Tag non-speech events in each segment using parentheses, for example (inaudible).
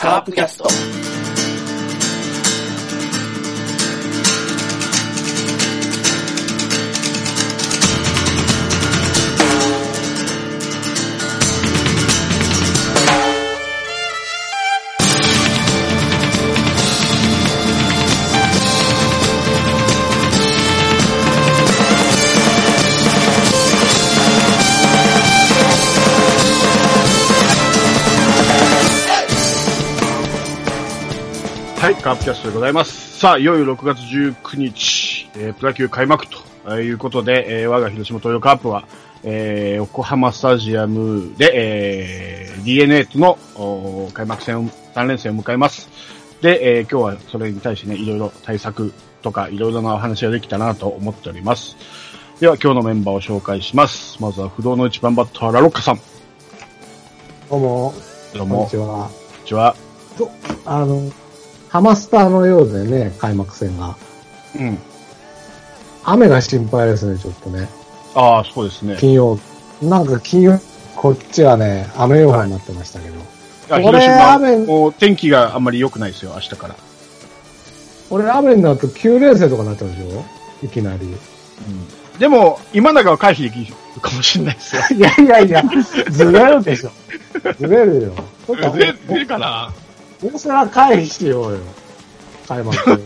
カープキャスト。カープキャストでございます。さあ、いよいよ6月19日、えープロ野球開幕ということで、えー我が広島東洋カープは、えー横浜スタジアムで、えー DNA との開幕戦を、3連戦を迎えます。で、えー今日はそれに対してね、いろいろ対策とか、いろいろなお話ができたなと思っております。では、今日のメンバーを紹介します。まずは不動の一番バッター、ラロッカさん。どうも、どうもこんにち、は。こんにちは。あの、ハマスターのようでね、開幕戦が。うん。雨が心配ですね、ちょっとね。ああ、そうですね。金曜。なんか金曜、こっちはね、雨予報になってましたけど。あこれ雨もう天気があんまり良くないですよ、明日から。俺、雨になると9連戦とかになっちゃうでしょ？いきなり。でも、今永は回避できるかもしれないですよ。(laughs) いやいやいや、ずれるでしょ。ずれるよ。ちょっとで、でかな？もうそれは回避しようよ。開幕戦。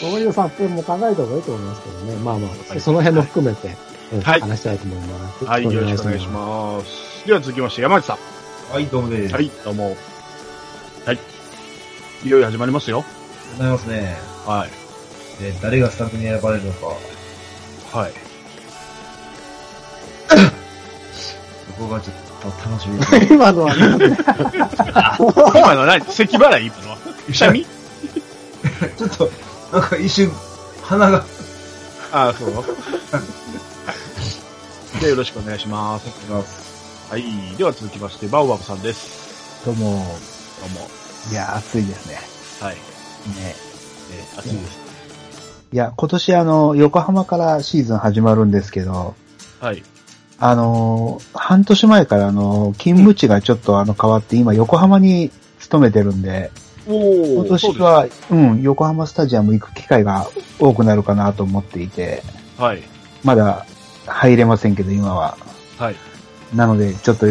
そういう作戦も考えた方がいいと思いますけどね。まあまあ、その辺も含めて、うんはい話したいと思います。はい、よろしくお願いします。では続きまして、山内さん。はい、どうもです。はい、どうも。はい。いよいよ始まりますよ。ございますね。はい。で、誰がスタッフに選ばれるのか、はい。(coughs) そこがちょっと楽しみです。今のはね、今の何？咳払い？今のは？くしゃみちょっと、なんか一瞬、鼻が、ああ、そう？(laughs) で、よろしくお願いします。ます。はい。では続きまして、バオバブさんです。どうも、どうも。いや、暑いですね。はい。ね。えー、暑いです。いや、今年あの、横浜からシーズン始まるんですけど、はい。あの、半年前からあの、勤務地がちょっとあの変わって、今横浜に勤めてるんで、お今年は、うん、横浜スタジアム行く機会が多くなるかなと思っていて、はい。まだ入れませんけど、今は。はい。なので、ちょっと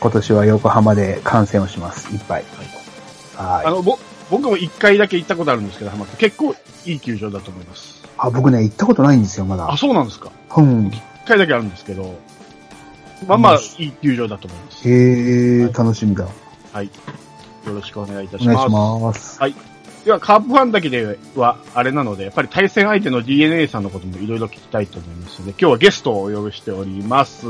今年は横浜で観戦をします。いっぱい。はい。あの、ぼ、僕も一回だけ行ったことあるんですけど、浜田結構いい球場だと思います。あ、僕ね、行ったことないんですよ、まだあ、。そうなんですかうん。一回だけあるんですけど、まあまあ、いい球場だと思います。へえ、楽しみだ。はい。よろしくお願いいたお願いします。します。では、カープファンだけでは、あれなので、やっぱり対戦相手の DNA さんのこともいろいろ聞きたいと思いますので、今日はゲストをお呼びしております。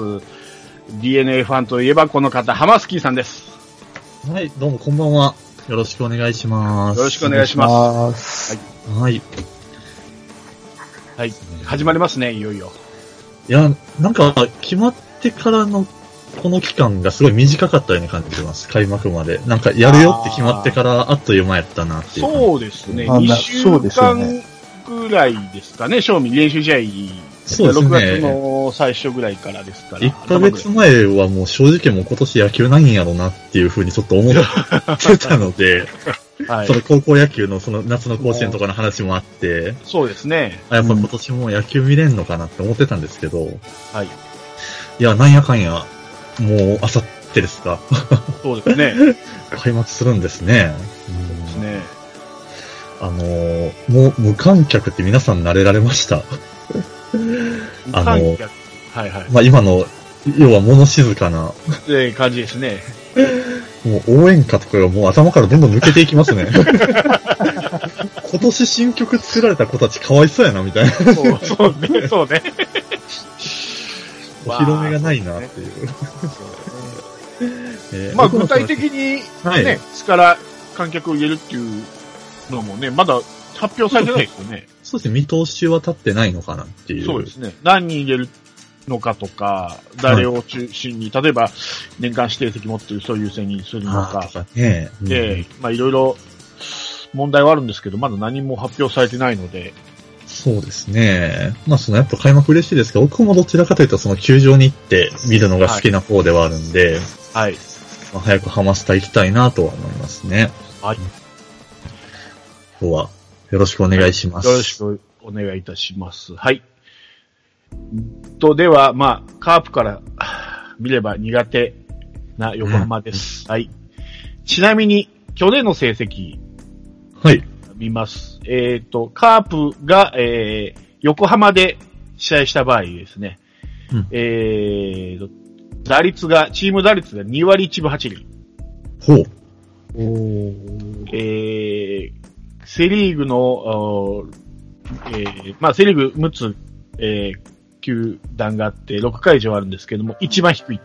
DNA ファンといえばこの方、ハマスキーさんです。はい、どうもこんばんは。よろしくお願いします。よろしくお願いします。す。はい。いはい。始まりますね、いよいよ。や、なんか、決まってからの、この期間がすごい短かったように感じてます。開幕まで。なんか、やるよって決まってから、あっという間やったなっていう。そうですね。あな2週そうですよ間ねぐらいですかね、正味練習試合。そうですね6月の最初ぐらいからですから。1ヶ月前はもう正直もう今年野球ないんやろうなっていうふうにちょっと思ってたので、はいそ。の高校野球のその夏の甲子園とかの話もあって、そうですね。あやっぱ今年も野球見れんのかなって思ってたんですけど、はい。いや、なんやかんや、もう、あさってですか。そうですね。(laughs) 開幕するんですね。ですね。あのーもう無観客って皆さん慣れられました。あの無観客はいはい。まあ今の、要は物静かな、って感じですね。もう応援歌とかがもう頭からどんどん抜けていきますね。(laughs) 今年新曲作られた子たちかわいそうやな、みたいな。そうそうね、そうね。(laughs) お披露目がないなっていう。え (laughs) ーまあ具体的にはいね、いつから観客を入れるっていうのもね、まだ発表されてないですよね。そうですね、見通しは立ってないのかなっていう。そうですね。何人入れるのかとか、誰を中心に、例えば年間指定席持ってる人を優先にするのかかね。うんで、まあいろいろ問題はあるんですけど、まだ何も発表されてないので、そうですね。まあそのやっぱ開幕嬉しいですけど、僕もどちらかというとその球場に行って見るのが好きな方ではあるんで、はい。まあ早くハマスタ行きたいなとは思いますね。はい。今日はよろしくお願いします。よろしくお願いいたします。はい。と、では、まあ、カープから見れば苦手な横浜です。はい。ちなみに、去年の成績はい。見ます。えっ、と、カープが、えー、横浜で試合した場合ですね。うんえーと、打率が、チーム打率が2割1分8厘。ほう。おーえー、セリーグの、えー、まあ、セリーグ6つ、えー、球団があって、6会場あるんですけども、一番低い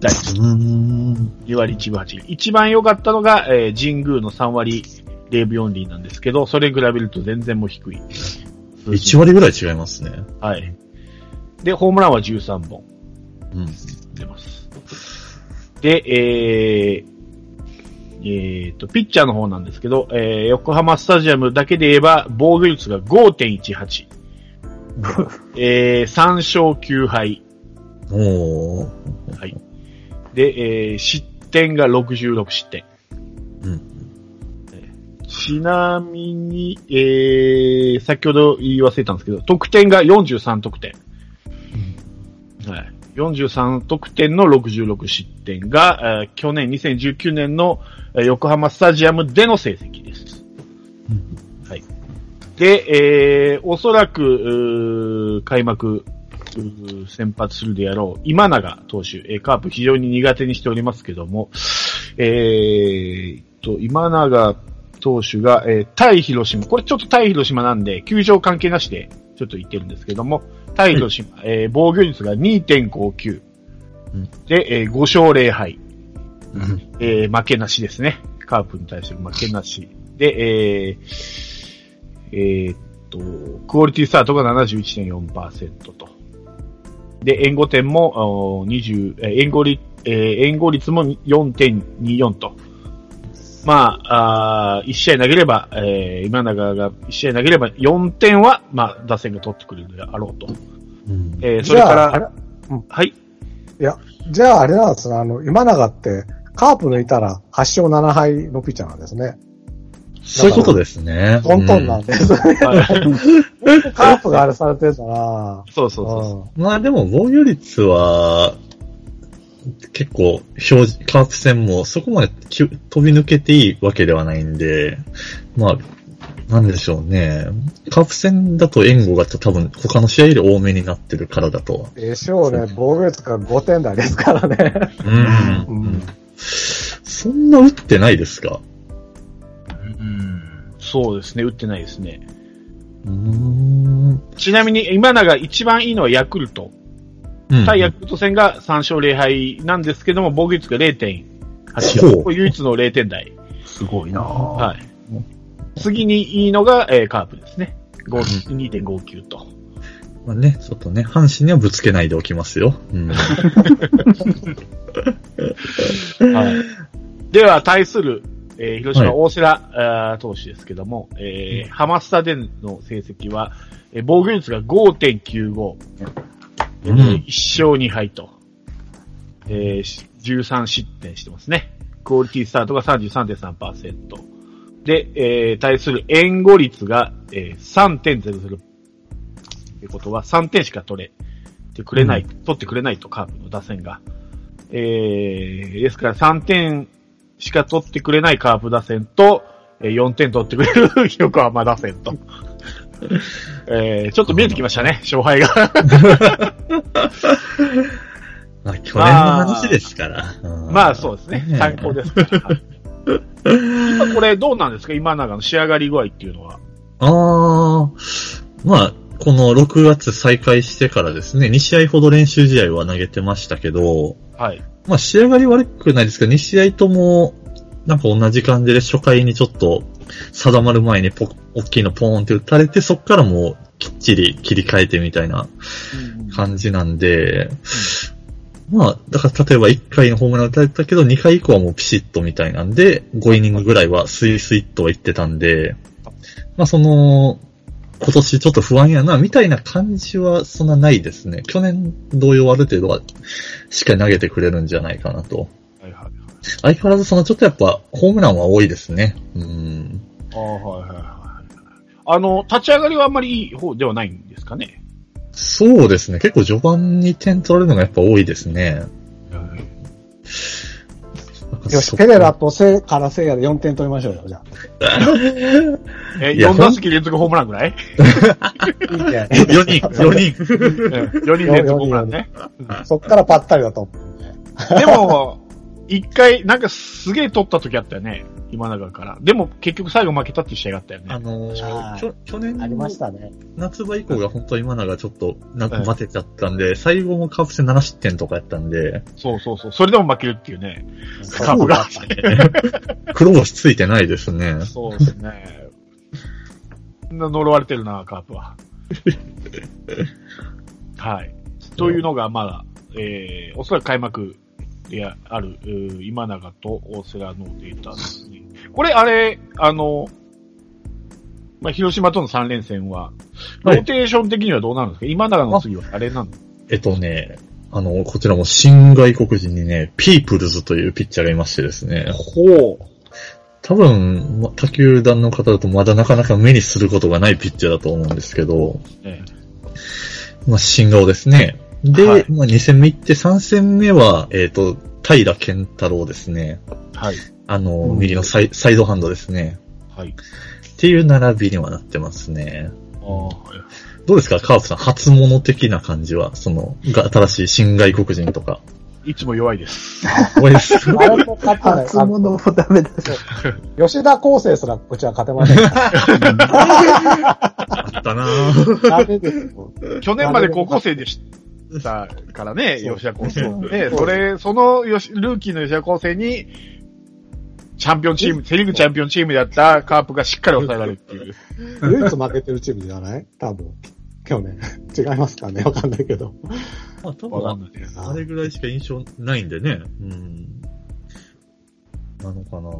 打率。うーん。2割1分8厘。一番良かったのが、えー、神宮の3割0分4厘なんですけど、それに比べると全然もう低い。1割ぐらい違いますね。はい。で、ホームランは13本うん。出ます。で、えー、えーと、ピッチャーの方なんですけど、えー、横浜スタジアムだけで言えば、防御率が5.18。(laughs) えー、3勝9敗。おー。はい。で、えー、失点が66失点。うん。ちなみに、えー、先ほど言い忘れたんですけど、得点が43得点。はい。43得点の66失点が、えー去年2019年のえー横浜スタジアムでの成績です。はい。で、えー、おそらく、開幕、先発するであろう、今永投手、えーカープ非常に苦手にしておりますけども、えーっと、今永投手が、えー対広島、これちょっと対広島なんで、球場関係なしでちょっと言ってるんですけども、対広島、えー防御率が2.59。うんで、えー5勝0敗。うん。えー負けなしですね。カープに対する負けなし。で、えーえーっと、クオリティスタートが71.4%と。で、援護点も、おー20、えー援護率、えー援護率も4.24と。まあ、あ1試合投げれば、えー今永が1試合投げれば4点は、まあ、打線が取ってくれるであろうと。うん。えーそれかじゃあ、あら、れ、はい。いや、じゃああれなんですね、あの、今永って、カープ抜いたら8勝7敗のピッチャーなんですね。そういうことですね。トントンなんうですね。はい (laughs) カープがあれされてたら、そうそうそうそう。うんまあでも防御率は、結構、表示、カープ戦もそこまできゅ飛び抜けていいわけではないんで、まあ、なんでしょうね。カープ戦だと援護が多分他の試合より多めになってるからだと。でしょうね、防御率が5点台ですからね。うん。うんそんな打ってないですか？うんそうですね、打ってないですね。うーん。ちなみに、今永一番いいのはヤクルト。うん対ヤクルト戦が3勝0敗なんですけども、防御率が0.84。ほうこれ唯一の0点台。すごいなぁはい。次にいいのが、えーカープですね。5 2.59と。まあね、ちょっとね、阪神にはぶつけないでおきますよ。うん。(laughs) はい。では、対する、えー広島はい大瀬良、あー投手ですけども、えーハマスタでの成績は、えー防御率が5.95。えーうん1勝2敗と、えーし13失点してますね。クオリティスタートが33.3%。で、えー対する援護率が、えー3.00。ってことは3点しか取れてくれない、取ってくれないと、カープの打線が。えー、ですから3点しか取ってくれないカープ打線と、えー4点取ってくれる横浜打線と。えー、ちょっと見えてきましたね、(laughs) 勝敗が。(laughs) まあ、去年の話ですから。うんまあそうですね。参考です今 (laughs) これどうなんですか？今永の仕上がり具合っていうのは。ああ、まあ、この6月再開してからですね、2試合ほど練習試合は投げてましたけど、はい。まあ仕上がり悪くないですけど、2試合とも、なんか同じ感じで初回にちょっと定まる前にポ大きいのポーンって打たれて、そっからもうきっちり切り替えてみたいな感じなんで、まあ、だから例えば1回のホームラン打たれたけど、2回以降はもうピシッとみたいなんで、5イニングぐらいはスイスイッとは言ってたんで、まあその、今年ちょっと不安やな、みたいな感じはそんなないですね。去年同様ある程度はしっかり投げてくれるんじゃないかなと。はいはいはい。相変わらずそのちょっとやっぱ、ホームランは多いですね。うん。ああ、はいはいはい。あの、立ち上がりはあんまりいい方ではないんですかね？そうですね。結構序盤に点取られるのがやっぱ多いですね。よし、ペレラとセからセイヤで4点取りましょうよ、じゃ (laughs) え、いや4打席連続ホームランぐらい？あ。いいね。4人、4人。(laughs) ?4 人連続ホームランね。そっからぱったりだと思う。でも、一回、なんかすげえ取った時あったよね。今永から。でも結局最後負けたっていう試合があったよね。あのはいー、去年ありまのしたね。夏場以降が本当今永ちょっとなはいバテちゃったんで、最後もカープ戦7失点とかやったんで、そうそうそう。それでも負けるっていうね。カープが。黒星ついてないですね。そうですね。そんな呪われてるな、カープは。(laughs) はい。というのが、まだ、えー、おそらく開幕である、今永と大瀬良のデータですね。これ、あれ、あの、まあ、広島との3連戦は、ロはいーテーション的にはどうなるんですか、今永の次はあれなの？えっとね、あの、こちらも新外国人にね、ピープルズというピッチャーがいましてですね、ほう。多分、ま他球団の方だとまだなかなか目にすることがないピッチャーだと思うんですけど、えまあ、新顔ですね。で、はいまあ、2戦目行って3戦目は、えっ、と、平健太郎ですね。えはい。あの、うん右のサイサイドハンドですね。はい。っていう並びにはなってますね。ああ、はいどうですかカープさん、初物的な感じは、その、が新しい新外国人とか。いつも弱いです。これです。(laughs) 初物もダメだし。(laughs) 吉田康生すらうちは勝てません。(laughs) あったなぁ。ダメですよ。去年まで高校生でしたからね、吉田高生。で、それ、そのよしルーキーの吉田高生に、チャンピオンチーム、セリーグチャンピオンチームでやったカープがしっかり抑えられるっていう。(laughs) 唯一負けてるチームじゃない？多分。去年。(laughs) 違いますかね？わかんないけど。まあ、多分、わかんないけどあれぐらいしか印象ないんでね。うん。なのかな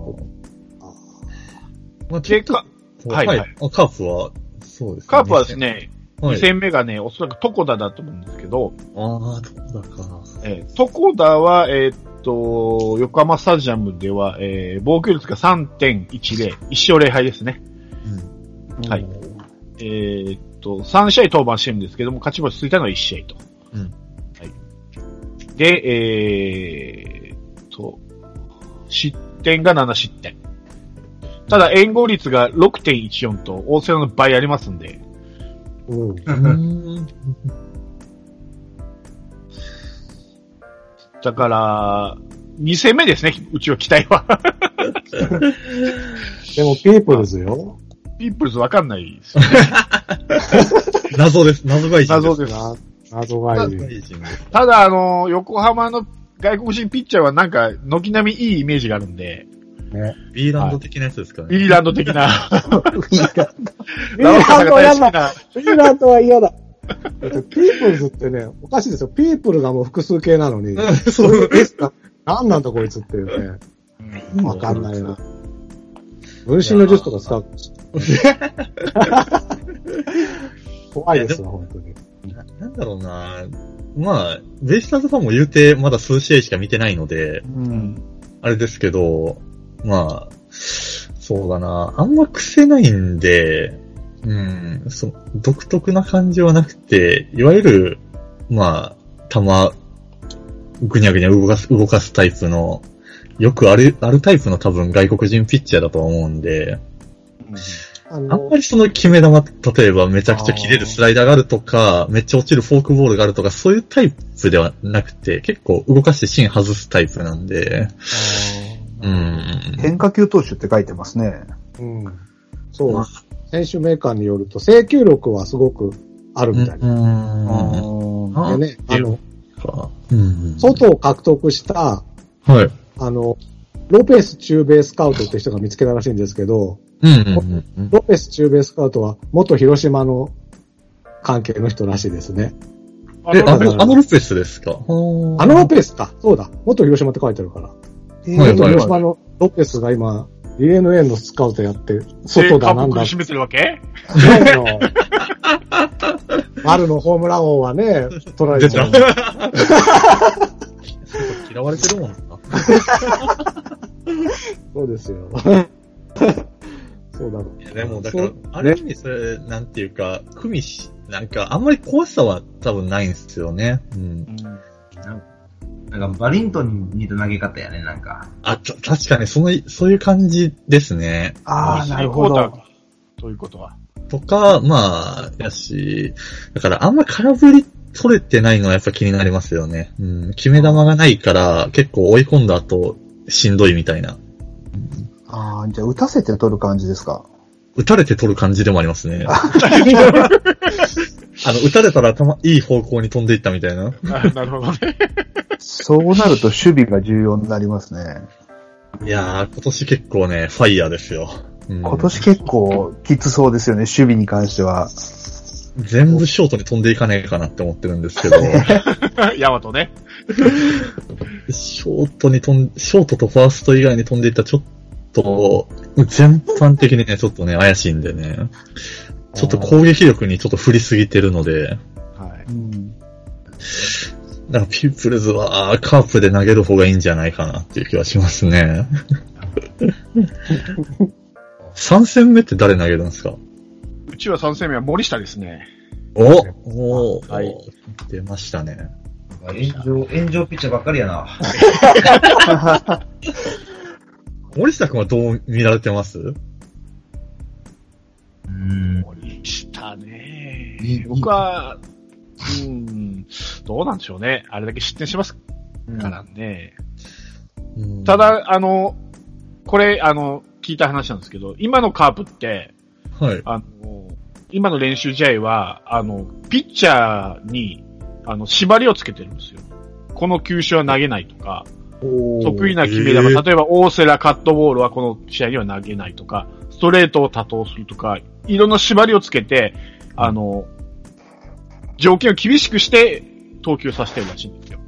まあ、ちょっと、でかはいはい、カープは、そうですね。カープはですね、はい2戦目がね、おそらくトコダだと思うんですけど、ああ、どうだか。えートコダは、えーっと、横浜スタジアムでは、えー防御率が3.10、1勝0敗ですね。うん。はいえーっと、3試合登板してるんですけども、勝ち星ついたのは1試合と。うん。はい。で、えーっと、失点が7失点。ただ、援護率が6.14と、大瀬良の倍ありますんで、うん。うん。だから、2戦目ですね、うちは期待は。でも、ピープルズよ。ピープルズわかんないですよね。謎です。謎外人謎です。な謎がいる。謎外人です。ただ、あの、横浜の外国人ピッチャーはなんか、軒並みいいイメージがあるんで、ね。ビーランド的なやつですかね。ビリランド的な、ビーランドは嫌だ。な、ピーランドは嫌だ。だってピープルズってね、おかしいですよ。ピープルがもう複数形なのに。そう何なんだこいつっていうね。うんわかんないな。分身の術とか使う。怖いですわ、本当に。ななんだろうなまあ、ベイスターズファンも言うて、まだ数試合しか見てないので、うん。あれですけど、まあ、そうだな。あんま癖ないんで、うん、そ独特な感じはなくて、いわゆる、まあ、球、ぐにゃぐにゃ動かす、動かすタイプの、よくある、あるタイプの多分外国人ピッチャーだと思うんで、ああんのま、りその決め球、例えばめちゃくちゃ切れるスライダーがあるとか、めっちゃ落ちるフォークボールがあるとか、そういうタイプではなくて、結構動かして芯外すタイプなんで、うん。変化球投手って書いてますね。うん。そう。選手メーカーによると、制球力はすごくあるみたいな。でね、あの。外を獲得した、はい。あの、ロペス中米スカウトって人が見つけたらしいんですけど、うんうんうんロペス中米スカウトは元広島の関係の人らしいですね。え、あの、あのロペスですか？ああのロペスか。そうだ。元広島って書いてあるから。元はいはい広島のロペスが今、DNA のスカウトやって、外だなんだ苦しめてるわけ？ないの。(laughs) 丸のホームラン王はね、取られちゃう。(laughs) 嫌われてるもんな。(laughs) そうですよ。そうだろいやでも、だからある意味それ、なんていうか、組し、なんか、あんまり怖さは多分ないんですよね。うん。なんかバリントンに似た投げ方やね、なんか。あ、た、確かに、その、そういう感じですね。ああ、なるほど。ということは。とか、まあ、やし、だからあんま空振り取れてないのはやっぱ気になりますよね。うん。決め球がないから、結構追い込んだ後、しんどいみたいな。ああ、じゃあ打たせて取る感じですか？打たれて取る感じでもありますね。(laughs) あの、打たれたら頭、いい方向に飛んでいったみたいな。あなるほどね。そうなると守備が重要になりますね。いやー、今年結構ね、ファイヤーですよ。うん今年結構きつそうですよね、守備に関しては。全部ショートに飛んでいかねえかなって思ってるんですけど、(laughs) ヤマトね。ショートに飛ん、ショートとファースト以外に飛んでいったらちょっと、全般的にね、ちょっとね、怪しいんでね。ちょっと攻撃力にちょっと振りすぎてるので、はい。うん。なんかピープルズはカープで投げる方がいいんじゃないかなっていう気はしますね。(laughs) 3戦目って誰投げるんですか？うちは3戦目は森下ですね。おおはい出ましたね。炎上、炎上ピッチャーばっかりやな。(laughs) 森下君はどう見られてます？うーん。森下ね。僕は、うん、どうなんでしょうね。あれだけ失点しますからね。うんた、だ、あの、これ、あの、聞いた話なんですけど、今のカープって、はい。あの、今の練習試合は、あの、ピッチャーに、あの、縛りをつけてるんですよ。この球種は投げないとか、得意な決め球、へー例えば大瀬良カットボールはこの試合には投げないとか、ストレートを多投するとか、いろんな縛りをつけて、あの、条件を厳しくして投球させてるらしいんですよ。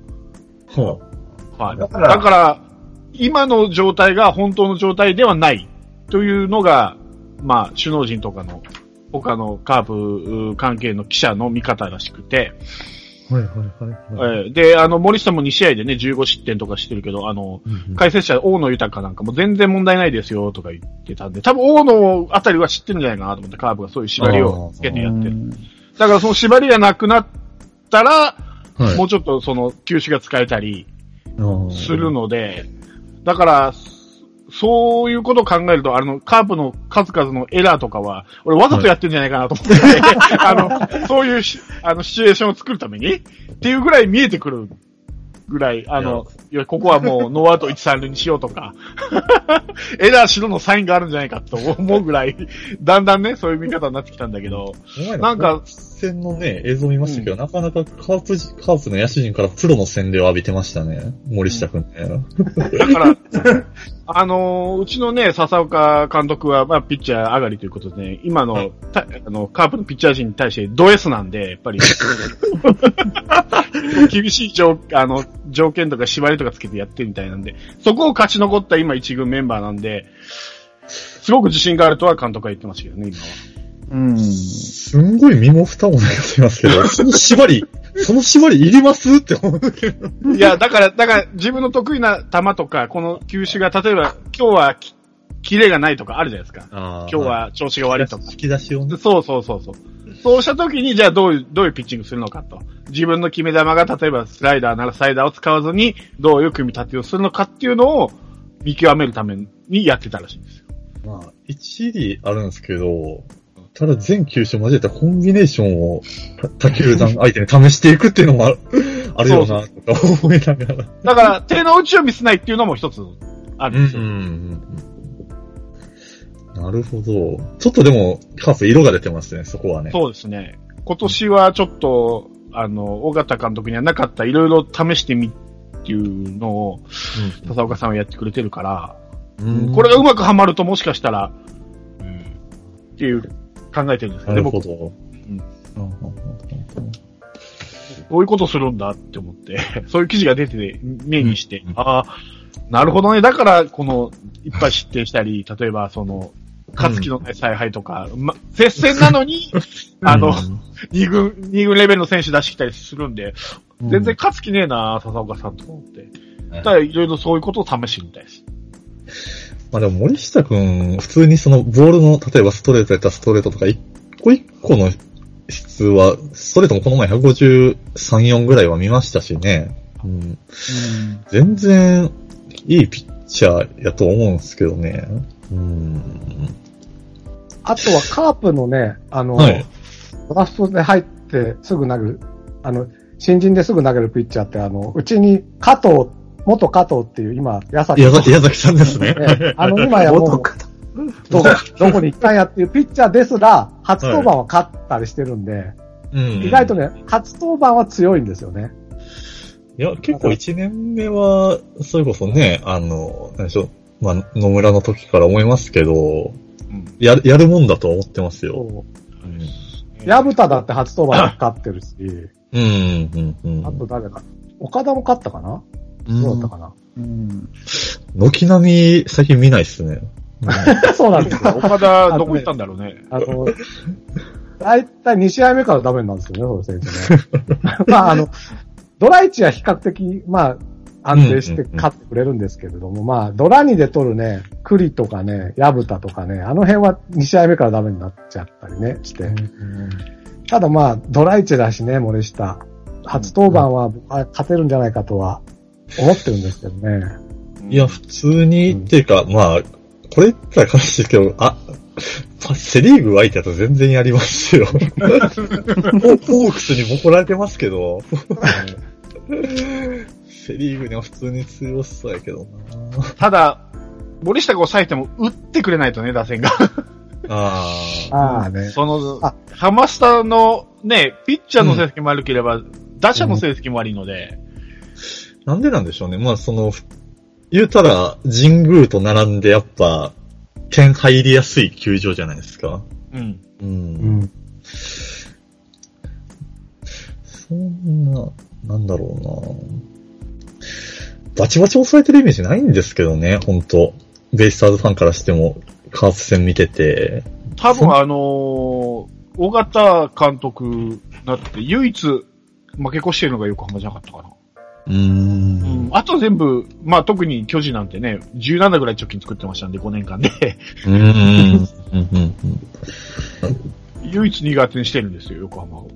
ははい。だだかからら、今の状態が本当の状態ではないというのが、まあ、首脳陣とかの、他のカープう関係の記者の見方らしくて、はいはいはいはい。えーで、あの、森下も2試合でね、15失点とかしてるけど、あの、解説者、大野豊なんかも全然問題ないですよとか言ってたんで、多分大野あたりは知ってるんじゃないかなと思って、カープがそういう縛りをつけてやってる。だからその縛りがなくなったら、はい。もうちょっとその球種が使えたりうんするので、だから、そういうことを考えると、あの、カープの数々のエラーとかは、俺わざとやってるんじゃないかなと思って、(laughs) あの、そういうし、あの、シチュエーションを作るためにっていうぐらい見えてくるぐらい、あの、いや、ここはもう (laughs) ノーアウト1、3塁にしようとか、(laughs) エラーしろのサインがあるんじゃないかと思うぐらい、だんだんね、そういう見方になってきたんだけど、なんか、戦のね、映像見ましたけど、なかなかカープじ、カープの野手陣からプロの洗礼を浴びてましたね。森下くんね。だから、(laughs) あのーうちのね、笹岡監督は、まあ、ピッチャー上がりということで、ね、今の、たあの、カープのピッチャー陣に対してド S なんで、やっぱり、(laughs) 厳しい条、あの、条件とか縛りとかつけてやってるみたいなんで、そこを勝ち残った今一軍メンバーなんで、すごく自信があるとは監督は言ってましたけどね、今は。うん。すんごい身も蓋もないこと言いますけど、(laughs) その縛り、その縛りいりますって思うけど。いや、だから、だから、自分の得意な球とか、この球種が、例えば、今日はき、キレがないとかあるじゃないですか。今今日は調子が悪いとか。引き出しをね。そうそうそうそう。そうした時に、じゃあどういう、どういうピッチングするのかと。自分の決め球が、例えばスライダーならスライダーを使わずに、どういう組み立てをするのかっていうのを見極めるためにやってたらしいんですよ。まあ、一理あるんですけど、ただ全球種交えたコンビネーションを他球団相手に試していくっていうのもあるあるよな、とか思いながら。だから、手の内を見せないっていうのも一つあるんですよ。うんうんうんなるほど。ちょっとでも、カープ色が出てますね、そこはね。そうですね。今年はちょっと、あの、尾形監督にはなかったいろいろ試してみっていうのを、笹岡さんはやってくれてるから、うんこれがうまくはまるともしかしたら、っていう考えてるんですけど、でも、なるほど。ん。うん。こういうことするんだって思って、(laughs) そういう記事が出て、目にして、うん。ああ、なるほどね。だから、この、いっぱい失点したり、例えば、その、勝つ気のない采配とか、ま、接戦なのに、あの、二軍、二軍レベルの選手出してきたりするんで、全然勝つ気ねえな、笹岡さんとか思って。だからいろいろそういうことを試してみたいです。まあでも森下くん、普通にそのボールの、例えばストレートやったらストレートとか、一個一個の質は、ストレートもこの前153、4ぐらいは見ましたしね。うん。全然、いいピッチャーやと思うんですけどね。うん。あとはカープのね、あの、はい。ドラフトで入ってすぐ投げる、あの、新人ですぐ投げるピッチャーって、あの、うちに加藤、元加藤っていう今、矢崎矢崎矢崎さんですね。えあの、今やもう、どどこに行ったんやっていうピッチャーですら、初登板は勝ったりしてるんで、うん。意外とね、初登板は強いんですよね。いや、結構一年目は、それこそね、あの、何でしょう、まあ、野村の時から思いますけど、うん。やる、やるもんだとは思ってますよ。そううん。だって初登板勝ってるし、うん、うん、うん。あと誰か、岡田も勝ったかな？うんそうだったかな、うん。軒並み最近見ないっすね。そうなんですよ。岡田、どこ行ったんだろうね。あの、だいたい2試合目からダメなんですよね、その選手ね。(laughs) まあ、あの、ドラ1は比較的、まあ、安定して勝ってくれるんですけれども、まあ、ドラ2で取るね、栗とかね、矢蓋とかね、あの辺は2試合目からダメになっちゃったりね、して。ただまあ、ドラ1だしね、森下。初登板はあ勝てるんじゃないかとは思ってるんですけどね。いや、普通に、うんっていうか、まあ、これ言ったら悲しいですけど、あ、まセリーグ相手だと全然やりますよ。ホークスに怒られてますけど、セリーグには普通に強そうやけどなただ、森下が抑えても打ってくれないとね、打線が。ああ。ああね。そのあ、ハマスタのね、ピッチャーの成績も悪ければ、打者の成績も悪いので、(laughs) なんでなんでしょうね。まあ、その、言うたら、神宮と並んでやっぱ、点入りやすい球場じゃないですか。うん。う。うんん。そんな、なんだろうなバチバチ抑えてるイメージないんですけどね、本当ベイスターズファンからしても、カープ戦見てて。多分あのー、尾形監督だって唯一負け越してるのが横浜じゃなかったかな。うん。ん。あと全部、まあ特に巨人なんてね、17ぐらい貯金作ってましたんで、5年間で。うーん。唯一苦手にしてるん。ですよ、横浜を。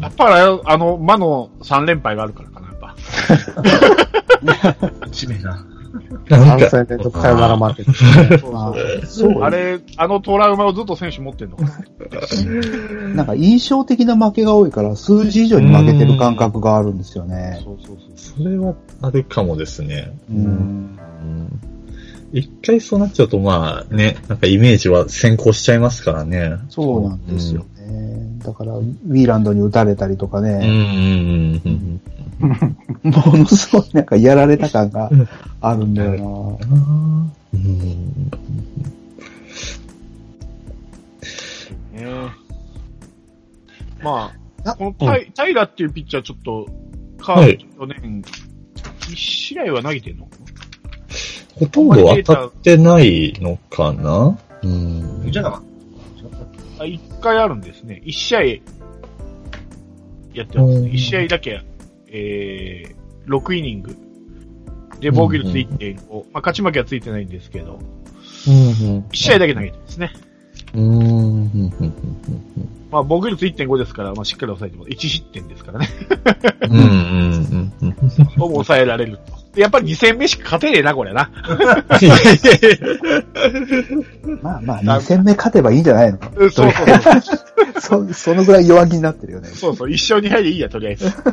やっぱりあの、魔の3連敗があるからかな、やっぱ。しめな。なんか、3戦連続サヨナラ負け。まあそうあれ、あのトラウマをずっと選手持ってんのかな。(laughs) なんか印象的な負けが多いから、数字以上に負けてる感覚があるんですよね。そうそうそう。それはあるかもですね。うん。うん一回そうなっちゃうと、まあね、なんかイメージは先行しちゃいますからね。そうなんですよね。だから、ウィーランドに打たれたりとかうん、うんね、、うん、ものすごいなんかやられた感があるんだようん。うん。ねまあ、あこのタイ、タイラっていうピッチャーちょっと、カード去年、一試合は投げてんの？ほとんど当たってないのかな？うん。じゃなあ、一回あるんですね。一試合、やってますね。うん一試合だけ、えー、6イニング。で、防御率1.5。まあ、勝ち負けはついてないんですけど、うん。一試合だけ投げてますね。うん。うん。まあ、防御率1.5ですから、まあ、しっかり抑えてます。1失点ですからね。うん。うん。うん。(laughs) ほぼ抑えられると。でやっぱり2戦目しか勝てねえな、これな。ま (laughs) あまあ、2戦目勝てばいいんじゃないのうんそうそう (laughs) そ、そのぐらい弱気になってるよね。そう。そうそう、一勝2敗でいいや、とりあえず。やこ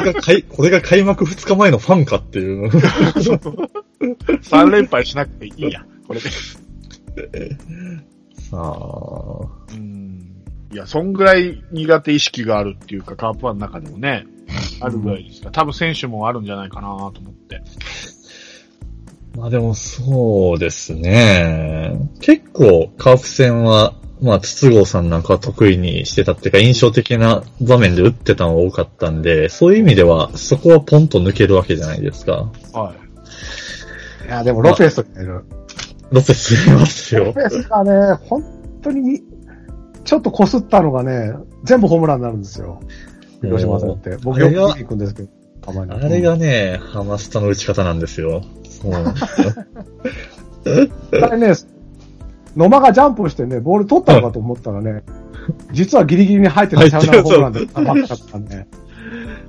れが開、これが開幕2日前のファンかっていう。3連敗しなくていいや、これで。さあ。うん。いや、そんぐらい苦手意識があるっていうか、カープワンの中でもね、あるぐらいですから、多分選手もあるんじゃないかなと思って。まあでもそうですね。結構カープ戦は、まあ筒香さんなんかは得意にしてたっていうか印象的な場面で打ってたのが多かったんで、そういう意味ではそこはポンと抜けるわけじゃないですか。はいや、でもロペスがいる。ロペスいますロよ。ペスがね、本当に、ちょっと擦ったのがね、全部ホームランになるんですよ。広島戦って。僕よく見に行くんですけど。たまに。あれがね、ハマスタの打ち方なんですよ。そうなんですよ。(laughs) あれね、野間がジャンプしてね、ボール取ったのかと思ったらね、(laughs) 実はギリギリに入ってたサヨナラホームランで甘かったね。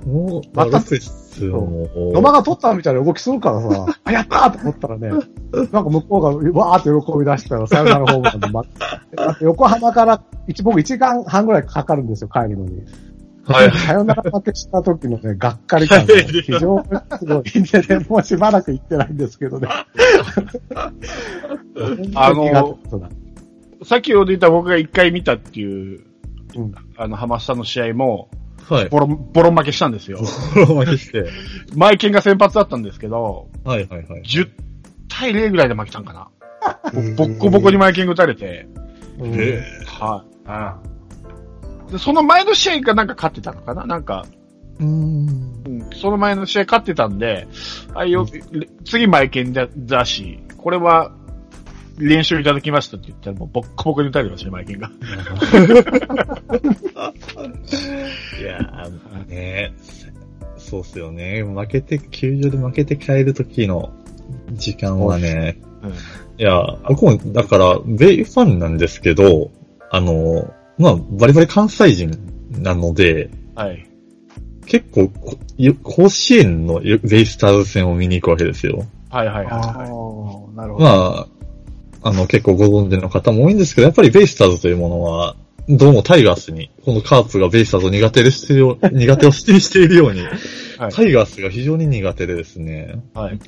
もう、また悪いっすよ、もう。野間が取ったみたいな動きするからさ、(laughs) あ、やったーと思ったらね、なんか向こうがわーって喜び出したらサヨナラホームランで、ま、だって横浜から一僕1時間半ぐらいかかるんですよ、帰るのに。はい。サヨナラ負けした時のね、がっかり感が非常にすごいんでね、もうしばらく行ってないんですけどね。(laughs) あのさっきほど言った僕が一回見たっていう、うんあの、ハマスタの試合も、はい。ボロン、ボロン負けしたんですよ。ボロ負けして。(laughs) マイケンが先発だったんですけど、はいはいはい。10対0ぐらいで負けたんかな。ボッコボコにマイケンが打たれて、うんえはあい。で、その前の試合がなんか勝ってたのかな？なんか、うん。うんその前の試合勝ってたんで、あよ、次マイケンだだし、これは、練習いただきましたって言ったらもうボッコボコに打たれてましたね、マイケンが。いやー、ねそうっすよね。負けて、球場で負けて帰る時の時間はね、うん。いや、僕も、だから、ベイファンなんですけど、あの、まあ、バリバリ関西人なので、はい。結構甲子園のよベイスターズ戦を見に行くわけですよ。はいはいああはー、なるほど。まあ、あの、結構ご存知の方も多いんですけど、やっぱりベイスターズというものは、どうもタイガースに、このカープがベイスターズを苦手でしてるよ、(laughs) 苦手を指定しているように、い。はい。タイガースが非常に苦手でですね、はい。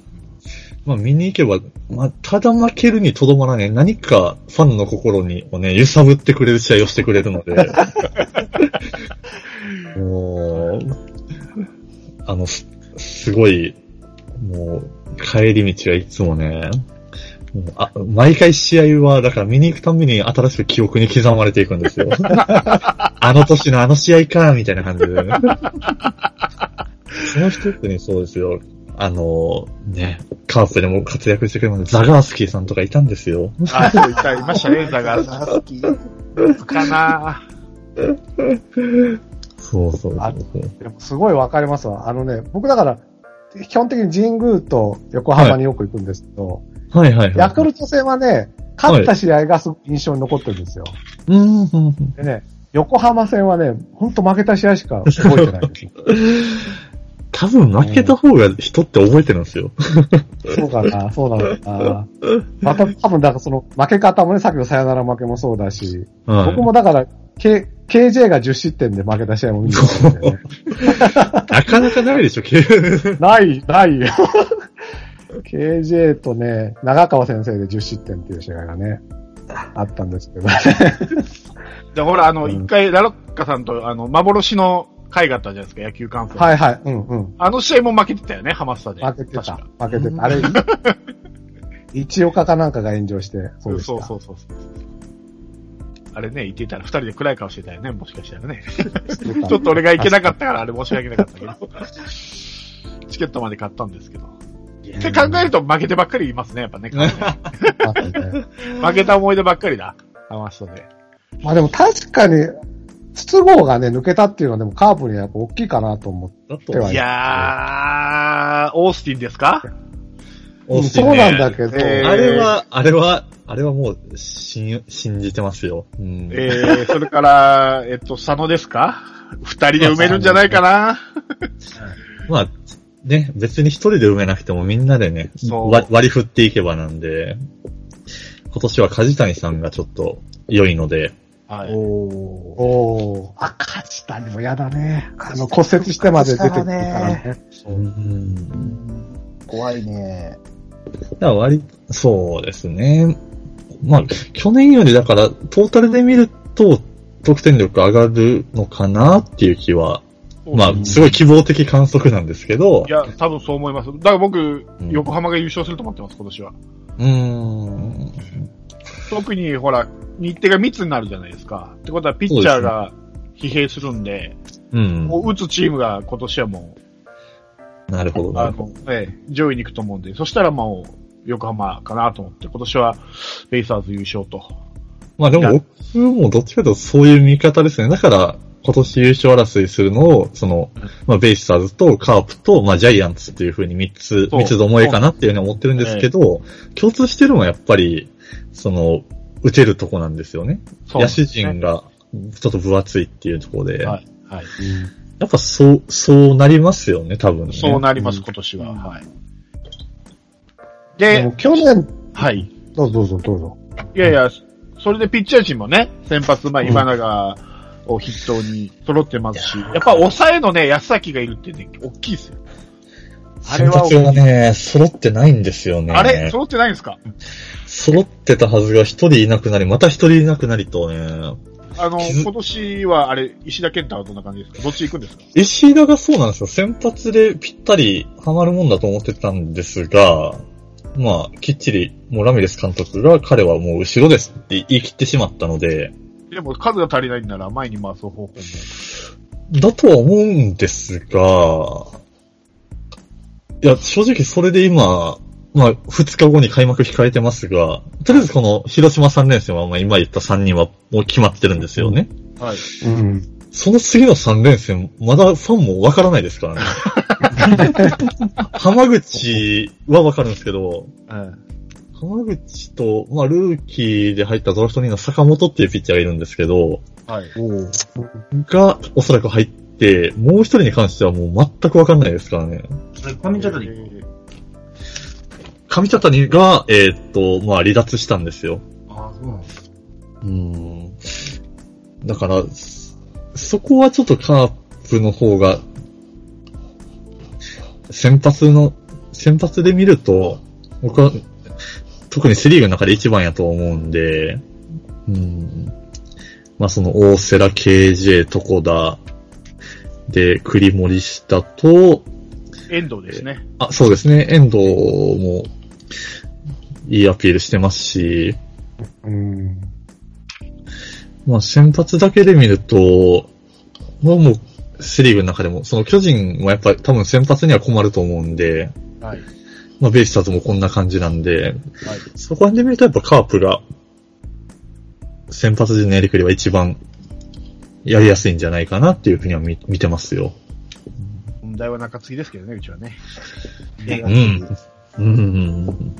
まあ見に行けば、まあただ負けるにとどまらね、何かファンの心にをね、揺さぶってくれる試合をしてくれるので、(laughs) もう、あの、す、すごい、もう、帰り道はいつもね、あ毎回試合は、だから見に行くたびに新しく記憶に刻まれていくんですよ。(laughs) あの年のあの試合か、みたいな感じで、(laughs) ね。その一つにそうですよ。あの、ね、カープでも活躍してくれるザガースキーさんとかいたんですよ。あ、そういた、いましたね、だから。好き。かなそうそうそうあでもすごいわかりますわ。あのね、僕だから、基本的に神宮と横浜によく行くんですけど、はいはいはい。ヤクルト戦はね、勝った試合がすごく印象に残ってるんですよ。うん。でね、横浜戦はね、ほんと負けた試合しか覚えてない。(laughs) 多分負けた方が人って覚えてるんですよ。そうかな、そうなのかな。また多分だからその負け方もね、さっきのサヨナラ負けもそうだし、はい僕もだから、K、KJ が10失点で負けた試合も見てたんでね。(laughs) なかなかないでしょ、経 (laughs) ない、ないよ。KJ とね、長川先生で10失点っていう試合がね、あったんですけどね。で、ほら、あの、うん一回、ラロッカさんと、あの、幻の会があったじゃないですか、野球観戦。はいはい、うんうん。あの試合も負けてたよね、ハマスタで。負けてた。負けてた。あれ、(laughs) 一岡かなんかが炎上して、そうでした。そうそうそうそう。あれね、言ってたら二人で暗い顔してたよね、もしかしたらね。ち (laughs) ちょっと俺が行けなかったから、あれ申し訳なかったけど。チケットまで買ったんですけど。って考えると負けてばっかりいますね、やっぱね。(laughs) (laughs) 負けた思い出ばっかりだ。ハマスタで。まあでも確かに、筒香がね、抜けたっていうのはでもカープにはやっぱ大きいかなと思って。はいいやー、オースティンですか？オースティンそうねなんだけど、えーあれは、あれは、あれはもう、信、信じてますよ。うん。えー、それから、えっと、佐野ですか？二人で埋めるんじゃないかな (laughs) まあ、ね、別に一人で埋めなくてもみんなでね、そう割割り振っていけばなんで、今年は梶谷さんがちょっと良いので、はい。おー。おー、あ、勝ちたにも嫌だね。あの、骨折してまで出てくるからね。うん。うん怖いね。だから割、そうですね。まあ、去年よりだから、トータルで見ると、得点力上がるのかなっていう気は、まあ、すごい希望的観測なんですけどい、や、多分そう思います。だから僕、ん横浜が優勝すると思ってます、今年は。うーん。特に、ほら、日程が密になるじゃないですか。ってことは、ピッチャーが疲弊するんで、うん。もう打つチームが今年はもなるほどう、なるほあの、ええ、上位に行くと思うんで、そしたらもう、横浜かなと思って、今年は、ベイスターズ優勝と。ど。まあでも僕もどっちかというとそういう見方ですね。だから、今年優勝争いするのを、その、まあ、ベイスターズとカープと、まあ、ジャイアンツっていう風に三つ、三つどもえかなっていうふうに思ってるんですけど、共通してるのはやっぱり、その、打てるとこなんですよね。野手陣が、ちょっと分厚いっていうところで、はい。はい。やっぱそう、そうなりますよね、多分ね。そうなります、今年は。はい。で去年、はい。どうぞどうぞどうぞ。いやいや、それでピッチャー陣もね、先発、まあ、今永を筆頭に揃ってますし、やっぱ抑えのね、安崎がいるってね、大きいですよ。あれは先発がね、揃ってないんですよね。あれ揃ってないんですか？揃ってたはずが一人いなくなり、また一人いなくなりとね、あの、今年はあれ、石田健太はどんな感じですか？どっち行くんですか？石田がそうなんですよ。先発でぴったりハマるもんだと思ってたんですが、まあ、きっちり、もうラミレス監督が彼はもう後ろですって言い切ってしまったので、でも数が足りないんなら前に回す方法も。だとは思うんですが、いや、正直それで今、まあ、2日後に開幕控えてますが、とりあえずこの広島3連戦は、まあ今言った3人はもう決まってるんですよね。はい。うん。その次の3連戦、まだファンもわからないですからね。(laughs) 浜口はわかるんですけど、浜口と、まあ、ルーキーで入ったドラフト2の坂本っていうピッチャーがいるんですけど、はい。が、おそらく入って、もう一人に関してはもう全くわかんないですからね。それ、こんにちはとでえー上茶谷が、えーっと、まあ、離脱したんですよ。ああ、そうなんです。うん。だから、そこはちょっとカープの方が、先発の、先発で見ると、僕は、特にセリーグの中で一番やと思うんで、うん。まあその大瀬良 KJ 床田で栗森下と、遠藤ですね。あ、そうですね、遠藤もいいアピールしてますし、うん。まあ先発だけで見ると、まあもう、セリーグの中でも、その巨人もやっぱり多分先発には困ると思うんで、はい。まあベイスターズもこんな感じなんで、はい。そこで見るとやっぱカープが、先発陣のやりくりは一番やりやすいんじゃないかなっていうふうには見見てますよ。問題は中継ぎですけどね、うちはね。(laughs) うん。うん。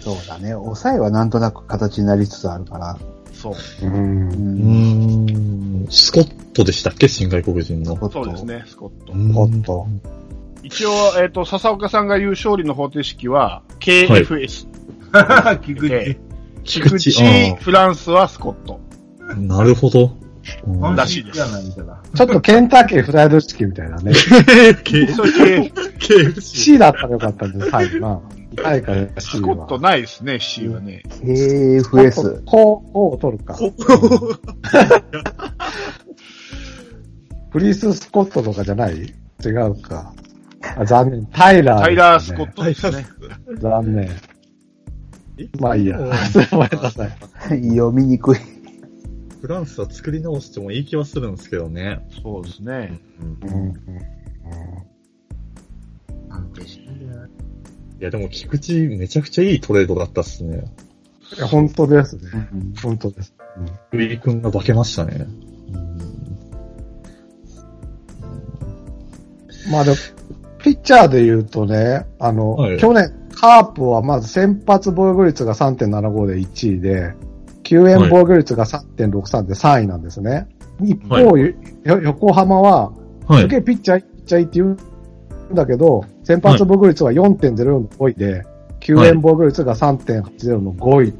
そうだね。抑えはなんとなく形になりつつあるから。そう。う。うん。うんん。スコットでしたっけ？新外国人の。そうです。ね、スコット。おっと。一応、えっ、と、笹岡さんが言う勝利の方程式は、KFS。菊で池。菊池あ、フランスはスコット。なるほど。うん本らしいです。ちょっとケンタッキーフライドチキンみたいなね。KFC。C だったらよかったんです、最後な。最後から C スコットは。ないですね、C はね。KFS。こう、こうを取るか。クリス・スコットとかじゃない？違うか。あ残念。タイラー、タイラー・スコットですね。残念。まあいいや。(laughs) ごめんなさい。読みにくい。フランスは作り直してもいい気はするんですけどね。そうですね。うんうん安定してるな。いや、でも菊池めちゃくちゃいいトレードだったっすね。いや本当ですね。本当です。ウィー君が化けましたね。まあでも、ピッチャーで言うとね、あの、はい去年、カープはまず先発防御率が3.75で1位で、救援防御率が3.63で3位なんですね。一方、はよ横浜は、はい。すげえピッチャー、ピッチャーいいって言うんだけど、先発防御率は4.04の5位で、救援防御率が3.80の5位。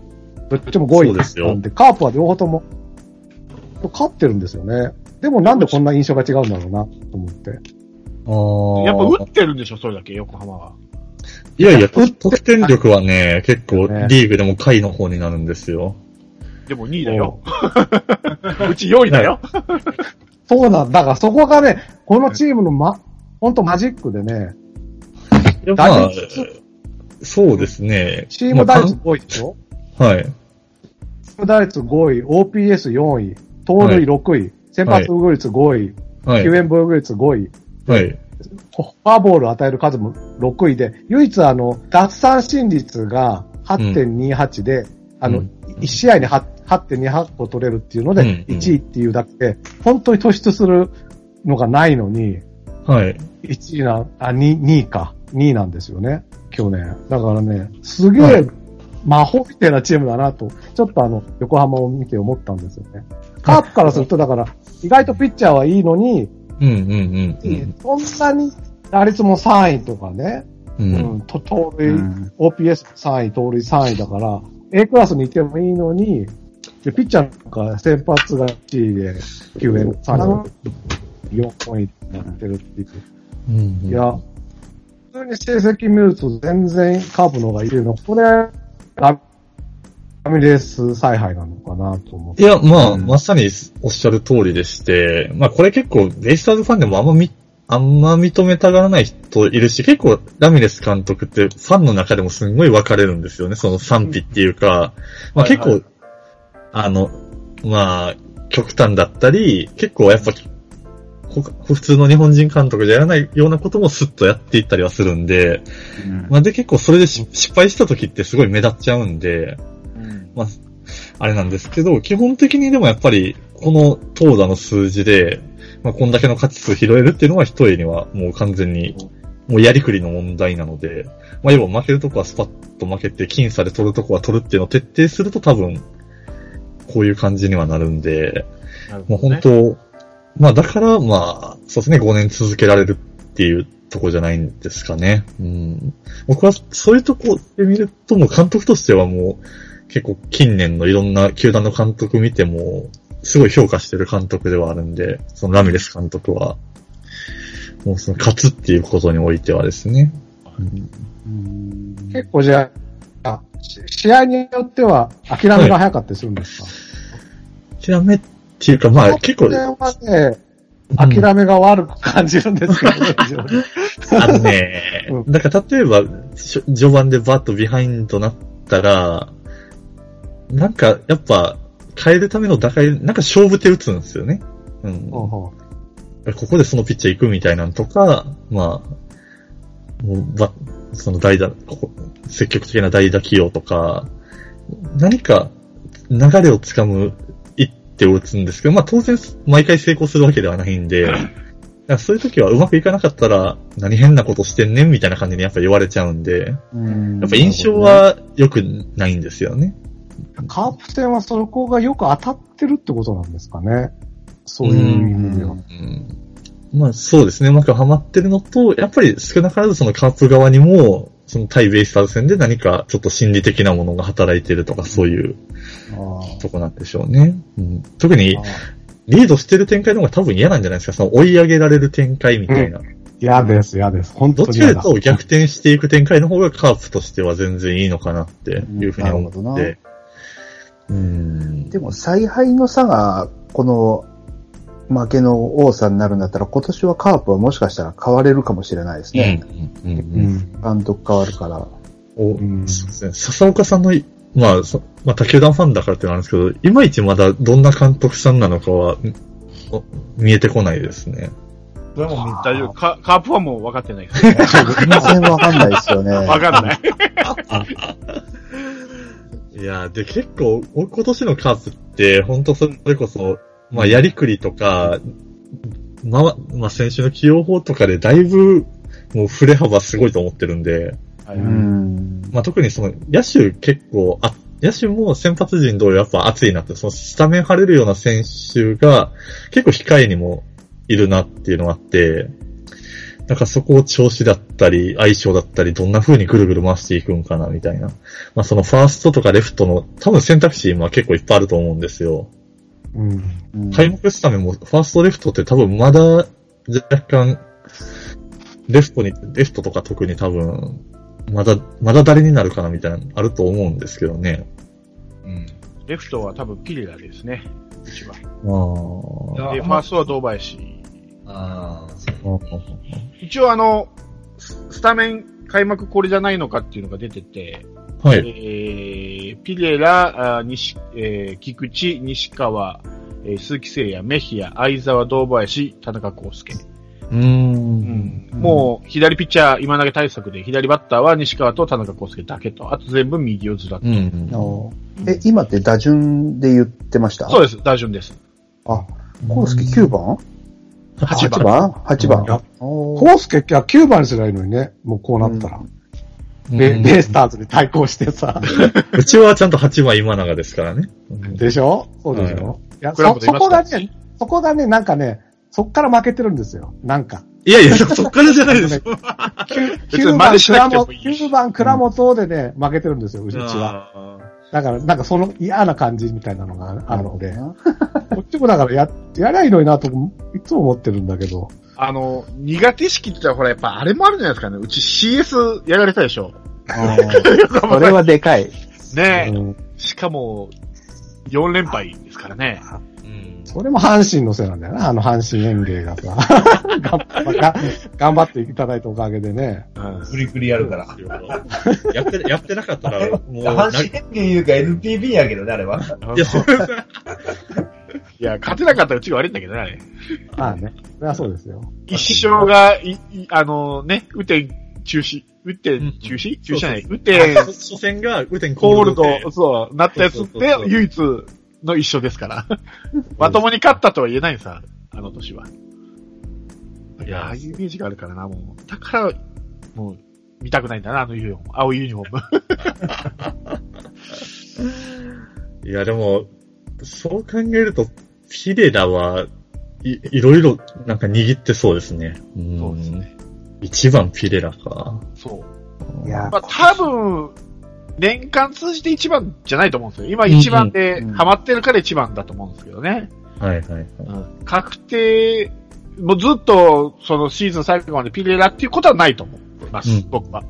どっちも5位ですよで、カープは両方とも、勝ってるんですよね。でもなんでこんな印象が違うんだろうな、と思って。やっぱ打ってるんでしょ、それだけ、横浜は。いやいや、得得点力はね、結構ねリーグでも下位の方になるんですよ。でも2位だよ。(laughs) うち4位だよ。そうなんだ。だからそこがね、このチームのま、ほんとマジックでね、まあそうですね。チーム打率ま5位でしょ？あはい。チーム打率5位、OPS4 位、盗塁6位、先発防御率5位、はい。救援防御率5位、はい。フォアボールを与える数も6位で、唯一あの、奪三振率が8.28で、あの、うん1試合に8勝って200個取れるっていうので、うんうん1位っていうだけで、本当に突出するのがないのに、はい。1位な、あ、2, 2位か。2位なんですよね。去年。だからね、すげえはい魔法みたいなチームだなと、ちょっとあの、横浜を見て思ったんですよね。カープからすると、だから、意外とピッチャーはいいのに、うんうんうんうん。そんなに打率も3位とかね、う。うんん、と盗塁、うん OPS3 位、盗塁3位だから、A クラスにいてもいいのに、でピッチャーなんか先発が1位で、9円、3位、4位になってるっていう。うんいや、普通に成績見ると全然カープの方がいいの。これ、ラミレース采配なのかなと思って。いや、まあ、うん。まさにおっしゃる通りでして、まあこれ結構、ベイスターズファンでもあんまみ、あんま認めたがらない人いるし、結構ラミレス監督ってファンの中でもすんごい分かれるんですよね、その賛否っていうか、まあ結構、はい。はあの、まあ、極端だったり、結構やっぱ、ほ普通の日本人監督じゃやらないようなこともスッとやっていったりはするんで、まあで結構それでし失敗した時ってすごい目立っちゃうんで、まあ、あれなんですけど、基本的にでもやっぱり、この投打の数字で、まあ、こんだけの勝ち数拾えるっていうのは一重にはもう完全に、もうやりくりの問題なので、まあ、要は負けるとこはスパッと負けて、僅差で取るとこは取るっていうのを徹底すると多分、こういう感じにはなるんで、もう本当、まあだから、まあ、そうですね、5年続けられるっていうとこじゃないんですかね。うん。僕はそういうとこで見ると、もう監督としてはもう、結構近年のいろんな球団の監督見ても、すごい評価してる監督ではあるんで、そのラミレス監督は、もうその勝つっていうことにおいてはですね。結構じゃあ、試合によっては諦めが早かったりするんですか、諦めっていうか、まあ結構、はね、諦めが悪く感じるんですけどね、非常に。あのねう、だから例えば、しょ序盤でバッとビハインドなったら、なんかやっぱ変えるための打開、なんか勝負手打つんですよね。うん。ほうほここでそのピッチャー行くみたいなんとか、まあ、もうば、その代打、ここ積極的な代打起用とか、何か流れをつかむ一手を打つんですけど、まあ当然毎回成功するわけではないんで、(laughs) そういう時はうまくいかなかったら何変なことしてんねんみたいな感じにやっぱ言われちゃうんで、やっぱ印象は良くないんですよね。うカープ戦はそこがよく当たってるってことなんですかね。そういう意味では。うんまあそうですね、うまくはまってるのと、やっぱり少なからずそのカープ側にも、その対ベイスターズ戦で何かちょっと心理的なものが働いてるとかそういうあとこなんでしょうね。うん、特にあリードしてる展開の方が多分嫌なんじゃないですか、その追い上げられる展開みたいな。嫌です、嫌です。本ど当に嫌だ。っちかというと逆転していく展開の方がカープとしては全然いいのかなっていうふうに思って。うん。でも、采配の差が、この、負けの多さになるんだったら、今年はカープはもしかしたら変われるかもしれないですね。うんうんううんん。監督変わるから。おんそうですね。笹岡さんの、まあ、そまあ、竹団ファンだからってのはあるんですけど、いまいちまだどんな監督さんなのかは、見えてこないですね。それはもう大丈夫。カカープはもう分かってないですね。全然わかんないですよね。(laughs) 分かんない。いやー、で、結構、お今年のカープって、本当それこそ、まあ、やりくりとか、まあ、まあ、先週の起用法とかでだいぶ、もう振れ幅すごいと思ってるんで、はいうん。まあ、特にその、野手結構、あ、野手も先発陣同様やっぱ熱いなって、そのスタメン張れるような選手が結構控えにもいるなっていうのがあって、なんかそこを調子だったり、相性だったり、どんな風にぐるぐる回していくんかな、みたいな。まあそのファーストとかレフトの多分選択肢今結構いっぱいあると思うんですよ。うん。うん開幕スタメンもファーストレフトって多分まだ若干、レフトに、レフトとか特に多分、まだ、まだ誰になるかなみたいなのあると思うんですけどね。うん。レフトは多分ピレラですね。うちは。あで、ファーストは堂林。ああ、そうあ。一応あの、ススタメン開幕これじゃないのかっていうのが出てて、はい。えー、ピレラ、あ西、えー、菊池、西川、えー鈴木誠也、メヒア、相沢、堂林、田中康介。うーん。もう、左ピッチャー、今投げ対策で、左バッターは西川と田中康介だけと、あと全部右をずらっと。うん。のえ、今って打順で言ってました？そうです、打順です。あ、コウスケ9番？8 ?8 番。番 ?8 番いや。おーコースケは9番にすりゃいいのにね。もうこうなったら。ベベイスターズに対抗してさ。(laughs) うちはちゃんと8番今永ですからね。でしょ？そうでしょ、い、や、そ、そこがね、そこがね、なんかね、そっから負けてるんですよ。なんか。いやいや、そっからじゃないですよ。(laughs) 別に9真番倉本、もいいし9番倉本でね、負けてるんですよ、うちは。だから、なんかその嫌な感じみたいなのがあるので、こっちもだからや、やりゃいいのになと、いつも思ってるんだけど。あの、苦手意識って言ったら、ほら、やっぱあれもあるじゃないですかね。うち CS やられたでしょ。(laughs) それはでかい。ねえ、うんしかも、4連敗ですからね。うんそれも阪神のせいなんだよな、あの阪神園芸がさ。(laughs) 頑張っていただいたおかげでね。うんプリプリやるから。(laughs) やって、やってなかったら、もう、阪神園芸言うか NPB やけどね、あれは。いや、そ (laughs) ういや、勝てなかったらうちが悪いんだけどね、あれ。まあね。それはそうですよ。一勝が、い、いあのね、雨天中止、雨天中止？中止じゃない。雨天初初戦が雨天コールでド、そう、なったやつって唯一の一緒ですから。(laughs) まともに勝ったとは言えないさ、あの年は。いや、ああいうイメージがあるからな、もう。だから、もう、見たくないんだな、あのユニフォーム。青いユニフォーム。(laughs) いや、でも、そう考えると、ピレラは、い、いろいろ、なんか握ってそうですね。うんそうですね。一番ピレラか。そう。いやまあ、多分、年間通じて一番じゃないと思うんですよ。今一番でハマってるから一番だと思うんですけどね。はいはいはい。確定、もうずっとそのシーズン最後までピレラっていうことはないと思います、うん僕は。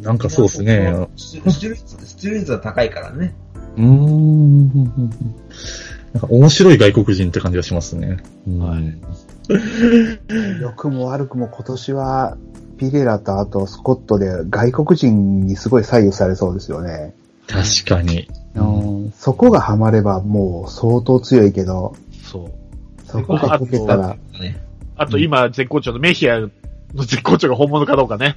なんかそうですね。出出率、出率は高いからね。うーん。なんか面白い外国人って感じがしますね。はい (laughs) 良くも悪くも今年は、ピレラとあとスコットで外国人にすごい左右されそうですよね。確かに。うんそこがハマればもう相当強いけど、そう。そこが解けたら、ね。あと今絶好調のメヒアの絶好調が本物かどうかね。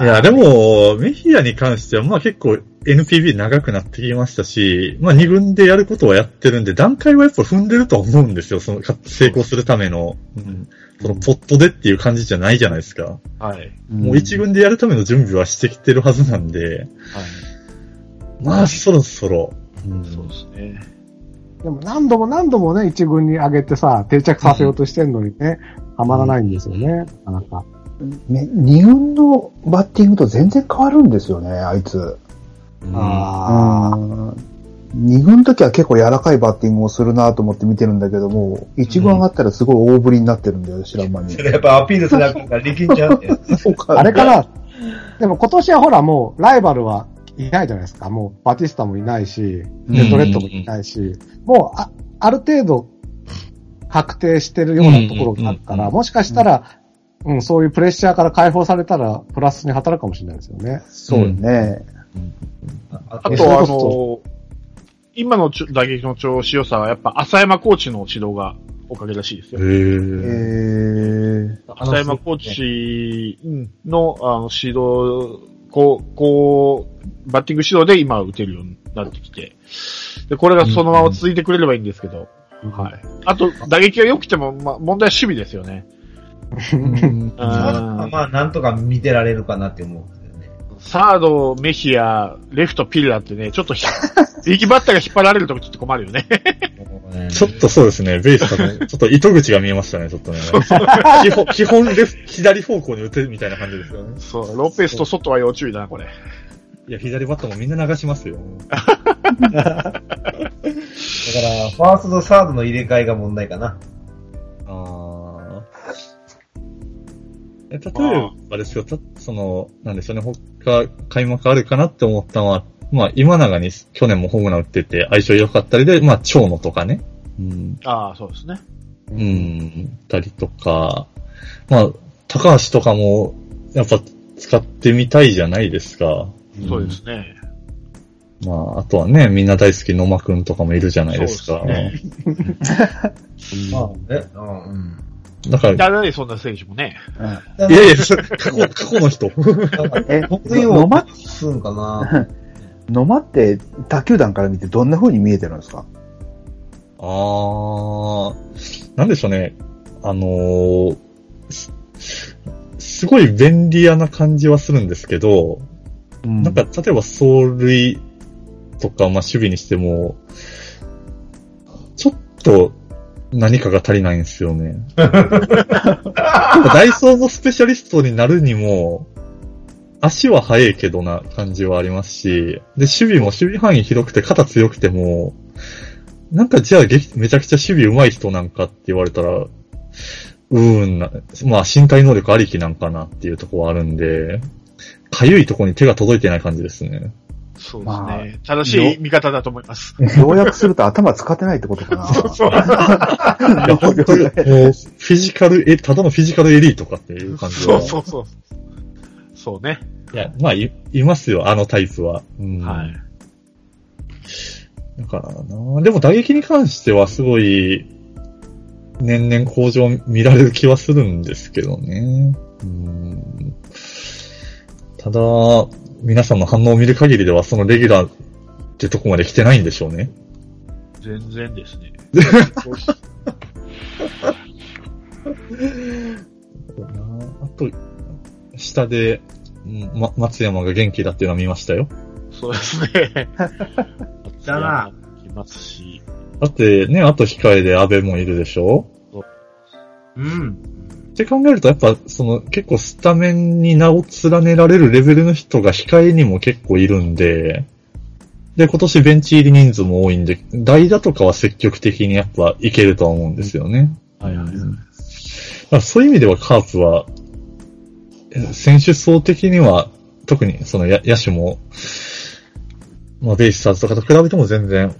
いや、でも、メヒアに関しては、まあ結構 NPB 長くなってきましたし、まあ2軍でやることはやってるんで、段階はやっぱ踏んでるとは思うんですよ。その、か成功するための、うん、そのポットでっていう感じじゃないじゃないですか。はい。もう一軍でやるための準備はしてきてるはずなんで、はい。まあそろそろ、うんそうですね。でも何度も何度もね、一軍に上げてさ、定着させようとしてんのにね、はまらないんですよね、なかなか。ね、二軍のバッティングと全然変わるんですよね、あいつ。あうん二軍の時は結構柔らかいバッティングをするなと思って見てるんだけども、一軍上がったらすごい大振りになってるんだよ、知らん間にそ。れやっぱアピールせなあから力んちゃうあ。(laughs) あれかなでも今年はほらもうライバルはいないじゃないですか。もうバティスタもいないし、レッドレッドもいないし、もうあある程度確定してるようなところがあるから、うんうんうんうんもしかしたら、うん、そういうプレッシャーから解放されたら、プラスに働くかもしれないですよね。そうね。ああと、あの、今の打撃の調子良さは、やっぱ浅山コーチの指導がおかげらしいですへよ。えー。ー、浅山コーチのあの指導、こう、こう、バッティング指導で今打てるようになってきて、で、これがそのまま続いてくれればいいんですけど、はい。あと、打撃が良くても、まあ、問題は守備ですよね。まあ、まあ、なんとか見てられるかなって思うんですよね。サード、メヒア、レフト、ピルラってね、ちょっとひ、(laughs) 右バッターが引っ張られるとちょっと困るよね。ちょっとそうですね、ベースから、ちょっと糸口が見えましたね、ちょっとね。基本、基本レフ、左方向に打てるみたいな感じですよね。そう、ロペスと外は要注意だな、これ。いや、左バッターもみんな流しますよ。(laughs) だから、ファーストとサードの入れ替えが問題かな。あえ例えばですよ、たその、なんでしょうね、他、開幕あるかなって思ったのは、まあ、今永に去年もホームラン打ってて相性良かったりで、まあ、長野とかね。うん。ああ、そうですね。うん、たりとか、まあ、高橋とかも、やっぱ使ってみたいじゃないですか。そうですね。まあ、あとはね、みんな大好き野間くんとかもいるじゃないですか。そうで (laughs) まあね。うん。だから、い誰でそんな選手もね。やいや、それ過去、過去の人。え、得意を野間、すんかな。(laughs) 野間って他球団から見てどんな風に見えてるんですか？あー、なんでしょうね。あのーすすごい便利屋な感じはするんですけど、うんなんか、例えば走塁とか、まあ、守備にしても、ちょっと何かが足りないんですよね。(laughs) ダイソーのスペシャリストになるにも、足は速いけどな感じはありますし、で、守備も守備範囲広くて肩強くても、なんかじゃあげめちゃくちゃ守備上手い人なんかって言われたら、うーんな、まあ身体能力ありきなんかなっていうところはあるんで、かゆいところに手が届いてない感じですね。そうですまあね。正しい見方だと思います。要約すると頭使ってないってことかな。(laughs) そう。いや、本当に、もう、フィジカル、え、ただのフィジカルエリートかっていう感じは。そうそうそう。そうね。いや、まあ、い、いますよ、あのタイプは。うん、はい。だからなでも打撃に関してはすごい、年々向上見られる気はするんですけどね。うんただ、皆さんの反応を見る限りでは、そのレギュラーってとこまで来てないんでしょうね。全然ですね。(laughs) あと、下で、うんま、松山が元気だっていうのは見ましたよ。そうですね。(laughs) だな。来ますし。だってね、あと控えで安倍もいるでしょうん。って考えると、やっぱ、その、結構スタメンに名を連ねられるレベルの人が控えにも結構いるんで、で、今年ベンチ入り人数も多いんで、代打とかは積極的にやっぱいけるとは思うんですよね。はいはい。だからそういう意味ではカープは、え選手層的には、特にそのや野手も、まあベイスターズとかと比べても全然、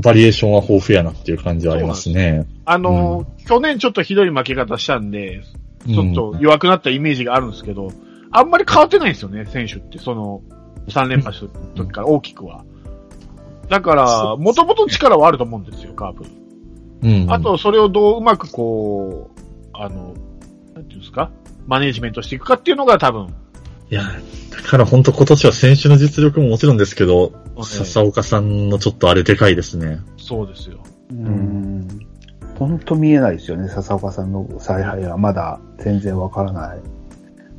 バリエーションは豊富やなっていう感じはありますね。あの、去年ちょっとひどい負け方したんで、ちょっと弱くなったイメージがあるんですけど、あんまり変わってないんですよね、選手って。その、3連覇した時から大きくは。だから、もともと力はあると思うんですよ、カープ。うん、あと、それをどううまくこう、あの、なんていうんですかマネージメントしていくかっていうのが多分、いや、だから本当今年は選手の実力ももちろんですけど、ええ笹岡さんのちょっとあれでかいですね。そうですよ。うん。ほんと見えないですよね、笹岡さんの采配はまだ全然わからない。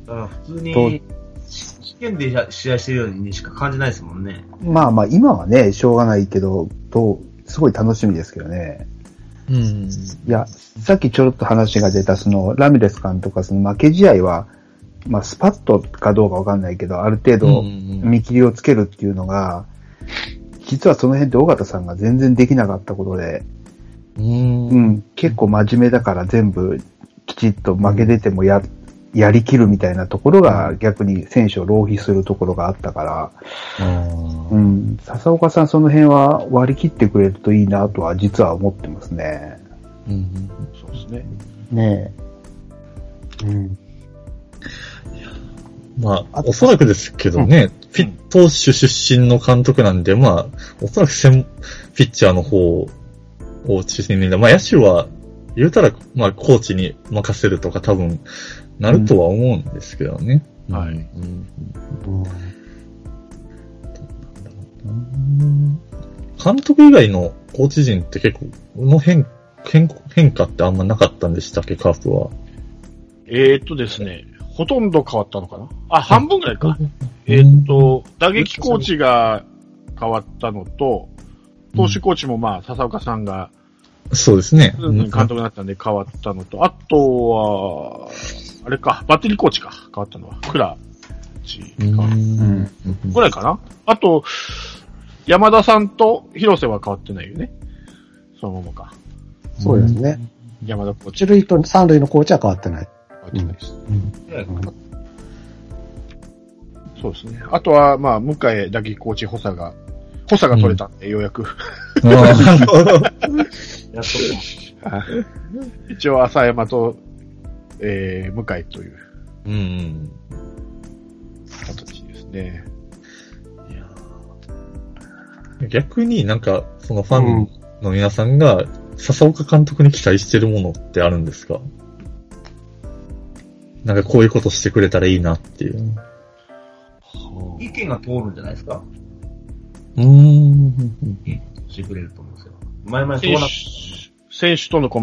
だから普通とに、試験で試合してるようにしか感じないですもんね。まあまあ今はね、しょうがないけど、と、すごい楽しみですけどね。うん。いや、さっきちょろっと話が出た、その、ラミレス監督はその負け試合は、まあ、スパッとかどうかわかんないけど、ある程度見切りをつけるっていうのが、実はその辺で尾形さんが全然できなかったことで、うん。う。ん、結構真面目だから全部きちっと負け出てもや、やりきるみたいなところが逆に選手を浪費するところがあったから、ううんん、笹岡さんその辺は割り切ってくれるといいなとは実は思ってますね。うんそうですね。ねえ。うん。まあ、おそらくですけどね、フィット手出身の監督なんで、まあ、おそらく専ピッチャーの方を中心に、まあ、野手は、言うたら、まあ、コーチに任せるとか多分、なるとは思うんですけどね。はい。うん。うん。うん。監督以外のコーチ陣って結構、の変、変、変化ってあん。まなかったん。でしたっけ、カープは。えー、っとですね、ほとんど変わったのかな？あ、半分ぐらいか。えーっと、打撃コーチが変わったのと、投手コーチもまあ、笹岡さんがそうですね。うん監督になったんで変わったのと、あとは、あれか、バッテリーコーチか、変わったのは。クラチうんか。うんぐらいかなあと、山田さんと広瀬は変わってないよね。そのままか。そうですね。山田コーチ一塁と三塁のコーチは変わってない。変わってないです。うんそうですね。あとは、まあ、向井打撃コーチ補佐が、補佐が取れたんで、ようやく。あ (laughs) やっと一応、浅山と、えー、向井といううんうん。形ですね。逆になんか、そのファンの皆さんが、笹岡監督に期待してるものってあるんですか？なんかこういうことしてくれたらいいなっていう。意見が通るんじゃないですか？うーん。してくれると思うんですよ。前々そう選な選手とのコ